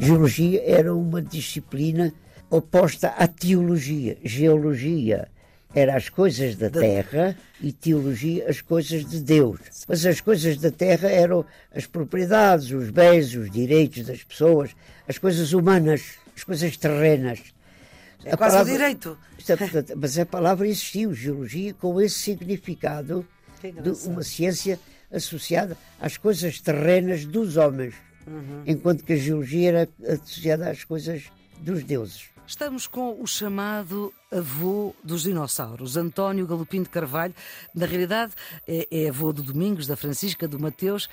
Geologia era uma disciplina oposta à teologia. Geologia era as coisas da terra e teologia as coisas de Deus. Mas as coisas da terra eram as propriedades, os bens, os direitos das pessoas, as coisas humanas, as coisas terrenas. É a quase palavra, o direito. É, mas a palavra existiu, geologia, com esse significado de uma ciência associada às coisas terrenas dos homens uhum. enquanto que a geologia era associada às coisas dos deuses. Estamos com o chamado avô dos dinossauros, António Galopim de Carvalho. Na realidade, é, é avô do Domingos, da Francisca, do Mateus.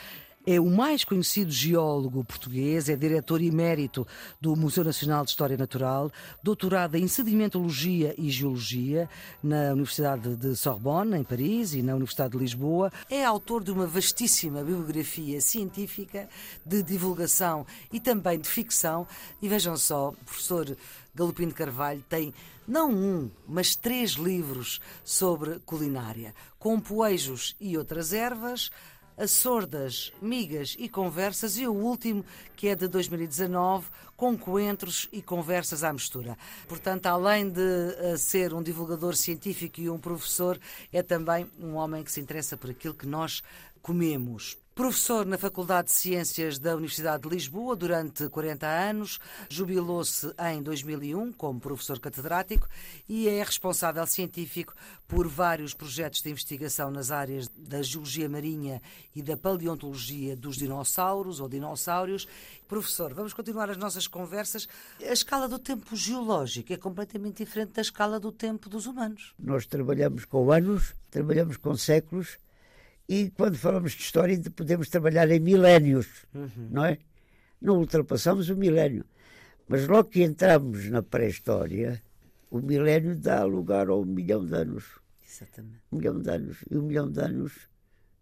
É o mais conhecido geólogo português, é diretor emérito do Museu Nacional de História Natural, doutorado em sedimentologia e geologia na Universidade de Sorbonne, em Paris, e na Universidade de Lisboa. É autor de uma vastíssima bibliografia científica de divulgação e também de ficção. E vejam só, o professor Galopim de Carvalho tem não um, mas três livros sobre culinária, com poejos e outras ervas a sordas, migas e conversas e o último, que é de 2019, com coentros e conversas à mistura. Portanto, além de uh, ser um divulgador científico e um professor, é também um homem que se interessa por aquilo que nós comemos. Professor na Faculdade de Ciências da Universidade de Lisboa durante 40 anos, jubilou-se em 2001 como professor catedrático e é responsável científico por vários projetos de investigação nas áreas da geologia marinha e da paleontologia dos dinossauros ou dinossauros. Professor, vamos continuar as nossas conversas. A escala do tempo geológico é completamente diferente da escala do tempo dos humanos. Nós trabalhamos com anos, trabalhamos com séculos e quando falamos de história podemos trabalhar em milénios, uhum. não é? Não ultrapassamos o milénio. Mas logo que entramos na pré-história, o milénio dá lugar a um milhão de anos. Exatamente. Um milhão de anos. E um milhão de anos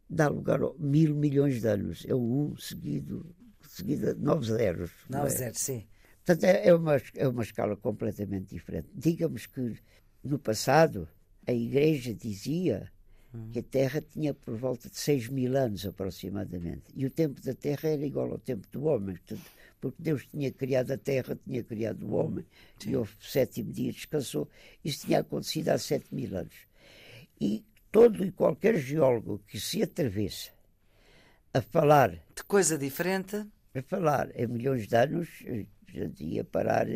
dá lugar a mil milhões de anos. É um seguido, seguido nove zeros. Nove é? zeros, sim. Portanto, é, é uma, é uma escala completamente diferente. Digamos que no passado a Igreja dizia que a Terra tinha por volta de 6 mil anos aproximadamente. E o tempo da Terra era igual ao tempo do homem, porque Deus tinha criado a Terra, tinha criado o homem, Sim. e o sétimo dia descansou. Isso tinha acontecido há 7 mil anos. E todo e qualquer geólogo que se atravessa a falar. De coisa diferente? A falar em milhões de anos, ia parar.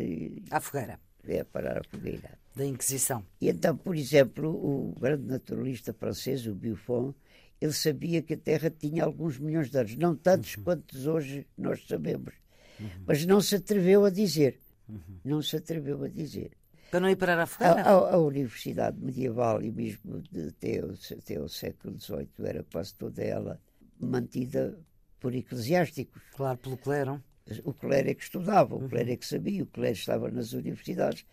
À fogueira. Ia parar a fogueira da Inquisição. E então, por exemplo, o grande naturalista francês, o Buffon, ele sabia que a Terra tinha alguns milhões de anos, não tantos uhum. quantos hoje nós sabemos, uhum. mas não se atreveu a dizer. Uhum. Não se atreveu a dizer. Para não ir parar a fogueira? A, a, a, Universidade Medieval e mesmo de, até, o, até o século XVIII era quase toda ela mantida por eclesiásticos. Claro, pelo clero. O clero é que estudava, o clero é que sabia, o clero estava nas universidades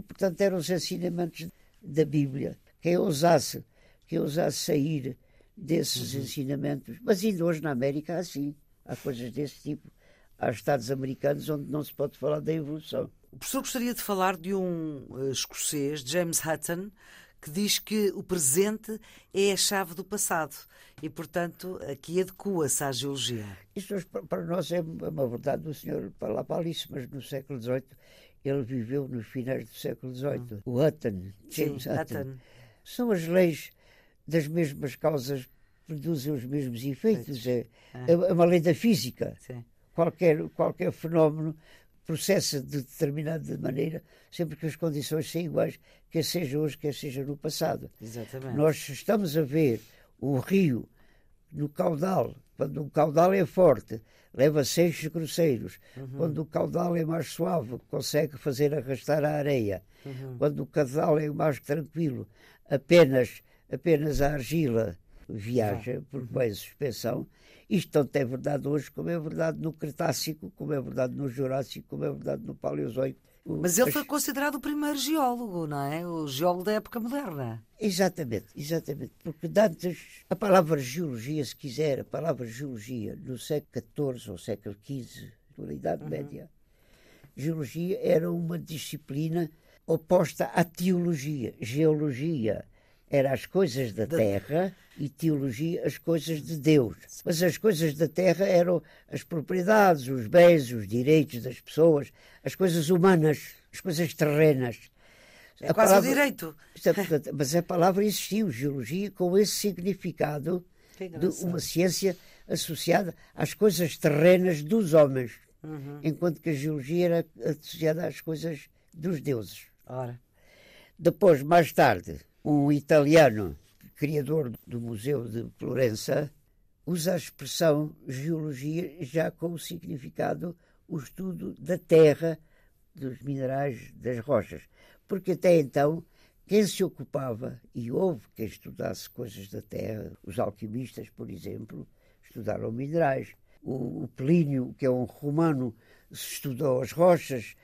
e, portanto, eram os ensinamentos da Bíblia. Quem ousasse, quem ousasse sair desses uhum. ensinamentos. Mas ainda hoje na América há assim. Há coisas desse tipo. Há Estados americanos onde não se pode falar da evolução. O professor gostaria de falar de um uh, escocês, James Hutton, que diz que o presente é a chave do passado e, portanto, aqui adequa-se à geologia. Isso para nós é uma verdade do senhor Palapalice, mas no século XVIII ele viveu nos finais do século XVIII. Hum. O Hutton, James Sim, Hutton. Hutton. São as leis das mesmas causas produzem os mesmos efeitos. É, ah. é uma lei da física. Sim. Qualquer, qualquer fenómeno processa de determinada maneira sempre que as condições são iguais, quer seja hoje, quer seja no passado. Exatamente. Nós estamos a ver o rio no caudal, quando o caudal é forte, leva seixos grosseiros. Uhum. Quando o caudal é mais suave, consegue fazer arrastar a areia. Uhum. Quando o caudal é mais tranquilo, apenas, apenas a argila viaja uhum. por meio de suspensão. Isto tanto é verdade hoje como é verdade no Cretácico, como é verdade no Jurássico, como é verdade no Paleozoico. Mas ele foi considerado o primeiro geólogo, não é? O geólogo da época moderna. Exatamente, exatamente. Porque antes, a palavra geologia, se quiser, a palavra geologia, no século XIV ou século XV, na Idade uhum. Média, geologia era uma disciplina oposta à teologia. Geologia era as coisas da, terra e teologia as coisas de Deus. Mas as coisas da terra eram as propriedades, os bens, os direitos das pessoas, as coisas humanas, as coisas terrenas. É a quase palavra, o direito. É, mas a palavra existiu, geologia, com esse significado de uma ciência associada às coisas terrenas dos homens, uhum. enquanto que a geologia era associada às coisas dos deuses. Ora. Depois, mais tarde, um italiano, criador do Museu de Florença, usa a expressão geologia já com o significado o estudo da terra, dos minerais, das rochas. Porque até então, quem se ocupava, e houve quem estudasse coisas da terra, os alquimistas, por exemplo, estudaram minerais. O, Plínio, que é um romano, estudou as rochas,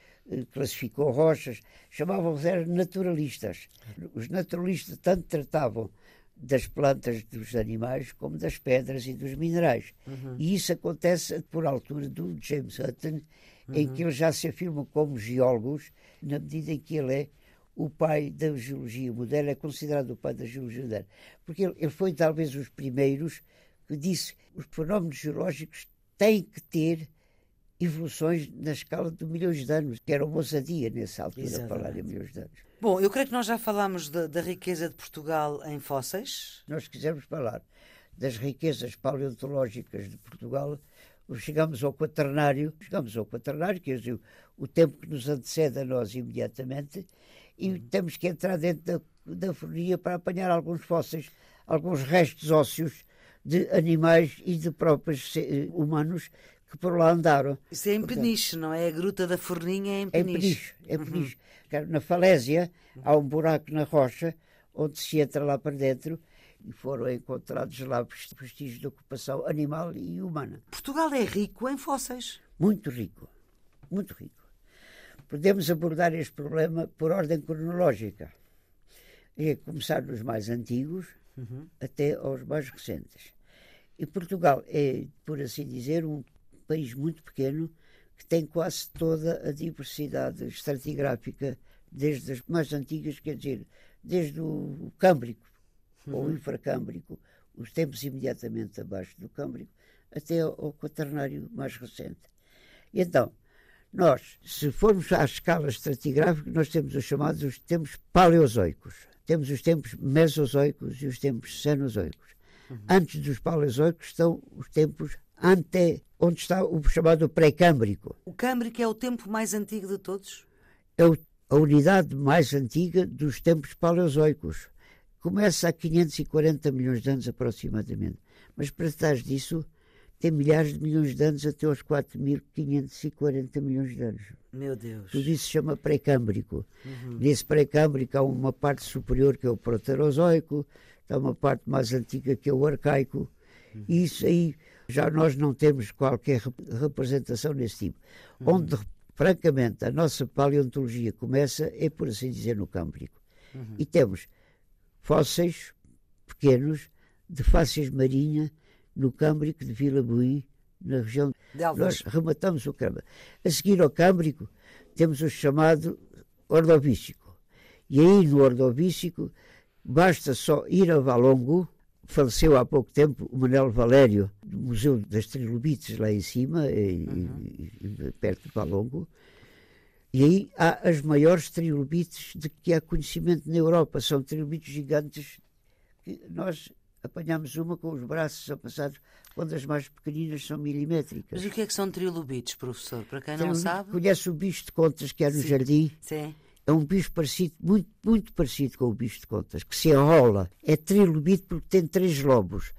classificou rochas, chamavam-se naturalistas. Os naturalistas tanto tratavam das plantas dos animais como das pedras e dos minerais. Uhum. E isso acontece por altura do James Hutton, uhum. em que ele já se afirma como geólogos, na medida em que ele é o pai da geologia moderna, é considerado o pai da geologia moderna. Porque ele, ele foi talvez os primeiros que disse que os fenómenos geológicos têm que ter evoluções na escala de milhões de anos, que era uma ousadia nessa altura Exatamente. falar em milhões de anos. Bom, eu creio que nós já falámos da, da riqueza de Portugal em fósseis. Nós quisermos falar das riquezas paleontológicas de Portugal, chegamos ao quaternário, chegamos ao quaternário, que é o, o tempo que nos antecede a nós imediatamente, e uhum. temos que entrar dentro da, da fornia para apanhar alguns fósseis, alguns restos ósseos de animais e de próprios humanos que por lá andaram. Isso é em Peniche, não é? A Gruta da Forninha é em Peniche. É Peniche. É Uhum. Na Falésia há um buraco na rocha onde se entra lá para dentro e foram encontrados lá vestígios de ocupação animal e humana. Portugal é rico em fósseis. Muito rico. Muito rico. Podemos abordar este problema por ordem cronológica. É começar nos mais antigos uhum. até aos mais recentes. E Portugal é, por assim dizer, um país muito pequeno que tem quase toda a diversidade estratigráfica, desde as mais antigas, quer dizer, desde o Câmbrico uhum. ou o Infracâmbrico, os tempos imediatamente abaixo do Câmbrico, até ao Quaternário mais recente. E então, nós, se formos à escala estratigráfica, nós temos os chamados os tempos paleozoicos. Temos os tempos mesozoicos e os tempos cenozoicos. Uhum. Antes dos paleozoicos estão os tempos ante, onde está o chamado pré-câmbrico. O câmbrico é o tempo mais antigo de todos? É a unidade mais antiga dos tempos paleozoicos. Começa há 540 milhões de anos aproximadamente. Mas para trás disso tem milhares de milhões de anos até aos 4.540 milhões de anos. Meu Deus. Tudo isso se chama pré-câmbrico. Uhum. Nesse pré-câmbrico há uma parte superior que é o proterozoico, há uma parte mais antiga que é o arcaico. Uhum. E isso aí já nós não temos qualquer representação nesse tipo. Uhum. Onde, francamente, a nossa paleontologia começa é, por assim dizer, no Câmbrico. Uhum. E temos fósseis pequenos de fáscias marinha no Câmbrico de Vila Buí, na região. De Nós rematamos o Câmbrico. A seguir ao Câmbrico, temos o chamado Ordovícico. E aí, no Ordovícico, basta só ir a Valongo, faleceu há pouco tempo o Manuel Valério, do Museu das Trilobites, lá em cima, uhum. e, perto de Valongo. E aí há as maiores trilobites de que há conhecimento na Europa. São trilobites gigantes que nós apanhamos uma com os braços apassados, quando as mais pequeninas são milimétricas. Mas o que é que são trilobites, professor? Para quem não sabe. Conhece o bicho de contas que há no Sim. jardim? Sim. É um bicho parecido, muito, muito parecido com o bicho de contas, que se enrola. É trilobite porque tem três lobos.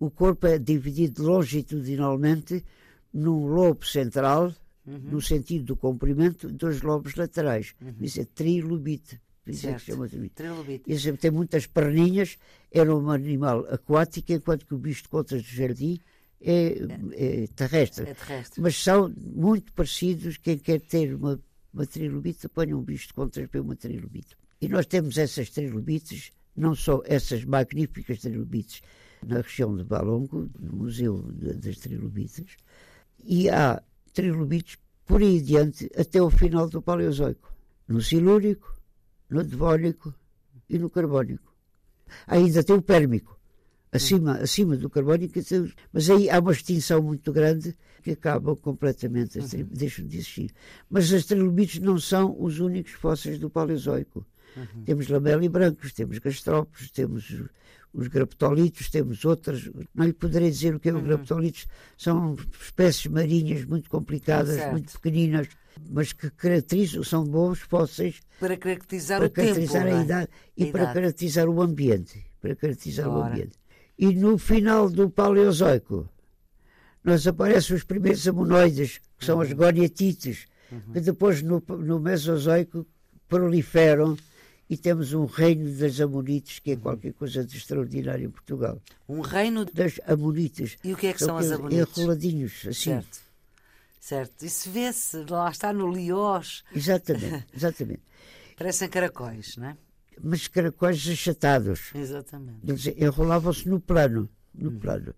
O corpo é dividido longitudinalmente num lobo central, uhum. no sentido do comprimento, dois lobos laterais. Uhum. Isso é trilobite. Isso é que chama trilobite. Esse tem muitas perninhas, era um animal aquático, enquanto que o bicho de contas do jardim é, é, terrestre. é terrestre. Mas são muito parecidos. Quem quer ter uma uma trilobite, ponha um bicho de contas para uma trilobite. E nós temos essas trilobites, não só essas magníficas trilobites na região de Balongo, no Museu das Trilobites, e há trilobites por aí adiante até o final do Paleozoico, no Silúrico, no Devónico e no Carbónico. ainda tem o pérmico. Acima, acima do carbónico, mas aí há uma extinção muito grande que acabam completamente, uhum. deixam de existir. Mas as trilobites não são os únicos fósseis do Paleozoico. Uhum. Temos brancos, temos gastrópodes, temos os graptolitos, temos outras. Não lhe poderei dizer o que é os uhum. graptolitos. São espécies marinhas muito complicadas, certo. muito pequeninas, mas que caracterizam, são bons fósseis para caracterizar para o caracterizar tempo, a, é? idade e a para idade. caracterizar o ambiente, para caracterizar Ora. o ambiente. E no final do Paleozoico, nós aparecem os primeiros amonoides, que são uhum. as goniatites, uhum. que depois no, no Mesozoico proliferam e temos um reino das Amonites, que é qualquer coisa de extraordinário em Portugal. Um reino das Amonites. E o que é que são as Amonites? Enroladinhos, assim. Certo. Certo. Isso vê-se, lá está no Liós. Exatamente, exatamente. Parecem caracóis, não é? Mas caracóis achatados. Exatamente. Eles enrolavam-se no plano, no hum. plano.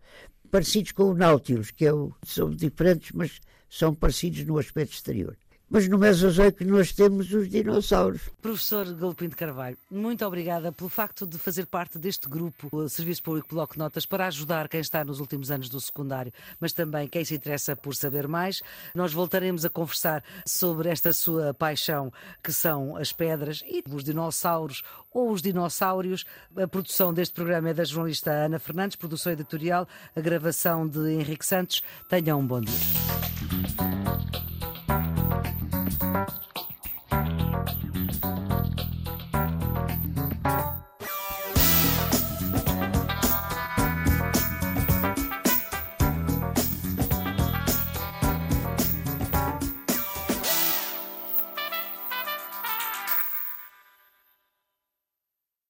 Parecidos com o Nautilus, que é o, são diferentes, mas são parecidos no aspecto exterior. Mas no Mesozoico nós temos os dinossauros. Professor Galopim de Carvalho, muito obrigada pelo facto de fazer parte deste grupo, o Serviço Público Bloco Notas, para ajudar quem está nos últimos anos do secundário, mas também quem se interessa por saber mais. Nós voltaremos a conversar sobre esta sua paixão, que são as pedras e os dinossauros ou os dinossauros. A produção deste programa é da jornalista Ana Fernandes, produção editorial, a gravação de Henrique Santos. Tenham um bom dia. You.